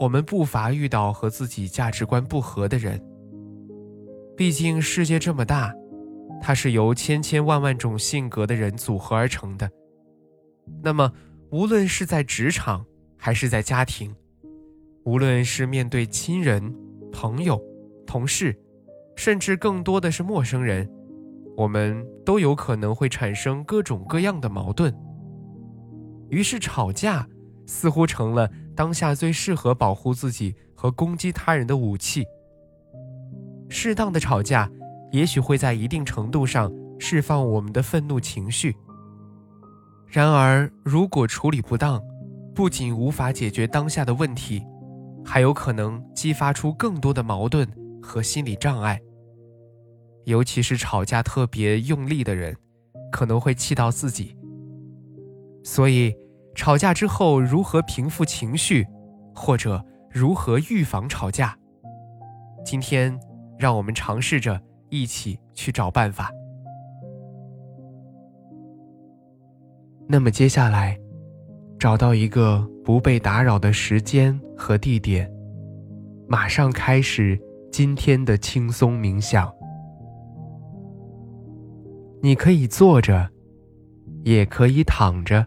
我们不乏遇到和自己价值观不合的人。毕竟世界这么大，它是由千千万万种性格的人组合而成的。那么，无论是在职场还是在家庭，无论是面对亲人、朋友、同事，甚至更多的是陌生人，我们都有可能会产生各种各样的矛盾。于是，吵架似乎成了。当下最适合保护自己和攻击他人的武器。适当的吵架，也许会在一定程度上释放我们的愤怒情绪。然而，如果处理不当，不仅无法解决当下的问题，还有可能激发出更多的矛盾和心理障碍。尤其是吵架特别用力的人，可能会气到自己。所以。吵架之后如何平复情绪，或者如何预防吵架？今天，让我们尝试着一起去找办法。那么接下来，找到一个不被打扰的时间和地点，马上开始今天的轻松冥想。你可以坐着，也可以躺着。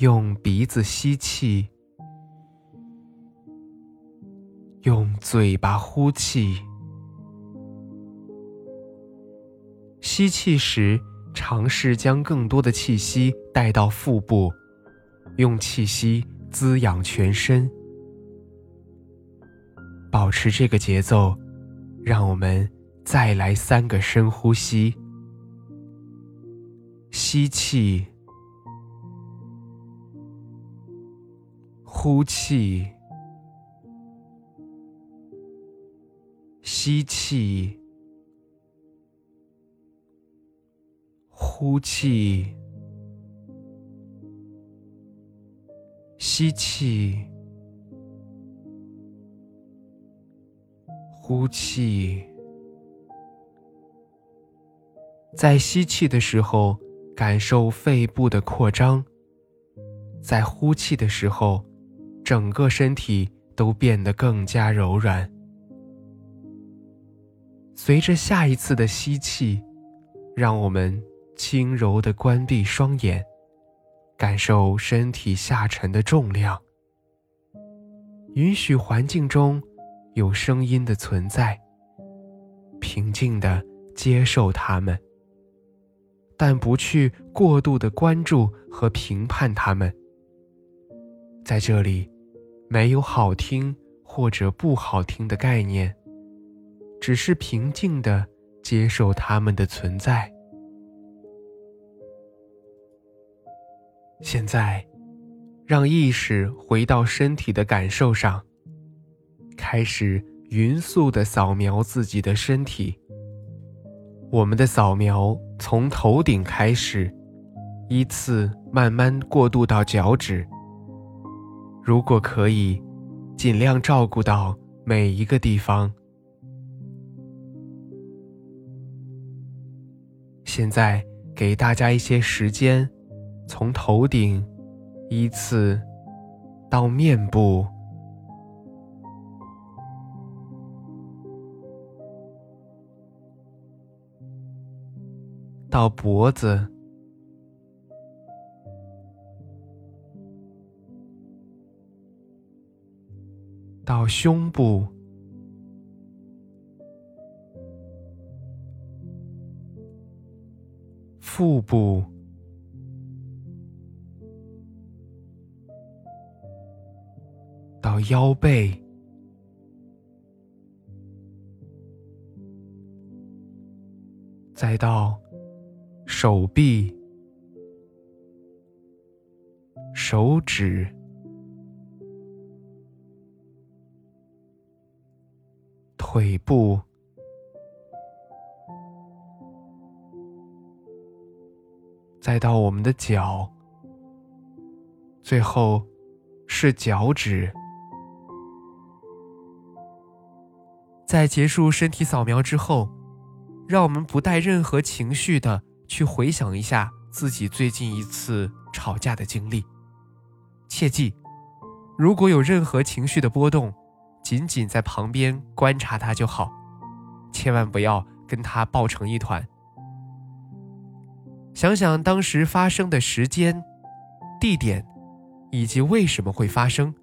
用鼻子吸气，用嘴巴呼气。吸气时，尝试将更多的气息带到腹部，用气息滋养全身。保持这个节奏，让我们再来三个深呼吸。吸气。呼气，吸气，呼气，吸气，呼气。在吸气的时候，感受肺部的扩张；在呼气的时候。整个身体都变得更加柔软。随着下一次的吸气，让我们轻柔地关闭双眼，感受身体下沉的重量。允许环境中有声音的存在，平静地接受它们，但不去过度的关注和评判它们。在这里。没有好听或者不好听的概念，只是平静的接受它们的存在。现在，让意识回到身体的感受上，开始匀速的扫描自己的身体。我们的扫描从头顶开始，依次慢慢过渡到脚趾。如果可以，尽量照顾到每一个地方。现在给大家一些时间，从头顶依次到面部，到脖子。到胸部，腹部，到腰背，再到手臂、手指。腿部，再到我们的脚，最后是脚趾。在结束身体扫描之后，让我们不带任何情绪的去回想一下自己最近一次吵架的经历。切记，如果有任何情绪的波动。仅仅在旁边观察他就好，千万不要跟他抱成一团。想想当时发生的时间、地点，以及为什么会发生。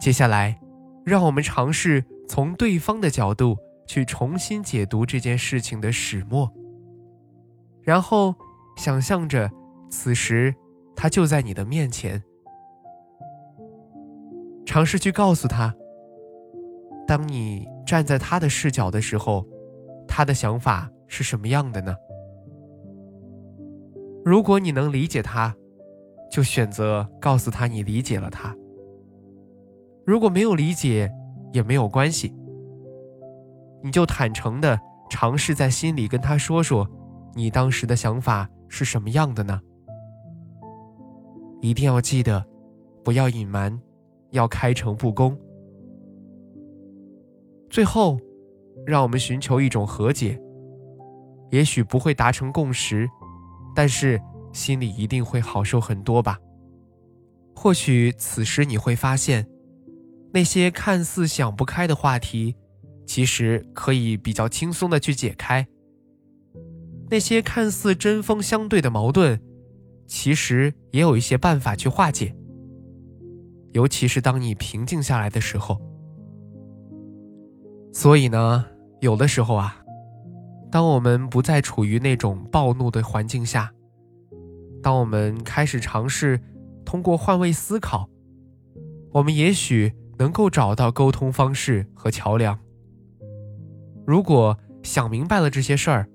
接下来，让我们尝试从对方的角度去重新解读这件事情的始末，然后想象着此时他就在你的面前。尝试去告诉他，当你站在他的视角的时候，他的想法是什么样的呢？如果你能理解他，就选择告诉他你理解了他；如果没有理解，也没有关系，你就坦诚的尝试在心里跟他说说，你当时的想法是什么样的呢？一定要记得，不要隐瞒。要开诚布公。最后，让我们寻求一种和解。也许不会达成共识，但是心里一定会好受很多吧。或许此时你会发现，那些看似想不开的话题，其实可以比较轻松的去解开；那些看似针锋相对的矛盾，其实也有一些办法去化解。尤其是当你平静下来的时候，所以呢，有的时候啊，当我们不再处于那种暴怒的环境下，当我们开始尝试通过换位思考，我们也许能够找到沟通方式和桥梁。如果想明白了这些事儿，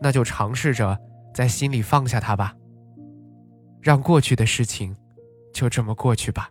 那就尝试着在心里放下它吧，让过去的事情就这么过去吧。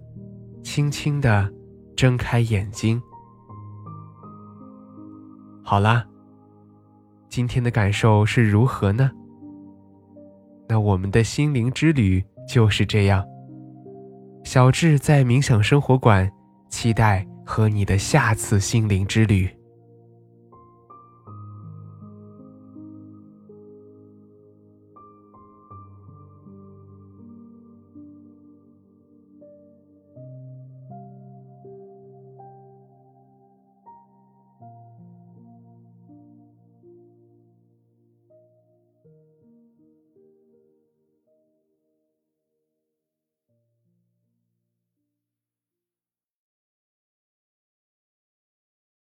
轻轻的睁开眼睛。好啦，今天的感受是如何呢？那我们的心灵之旅就是这样。小智在冥想生活馆，期待和你的下次心灵之旅。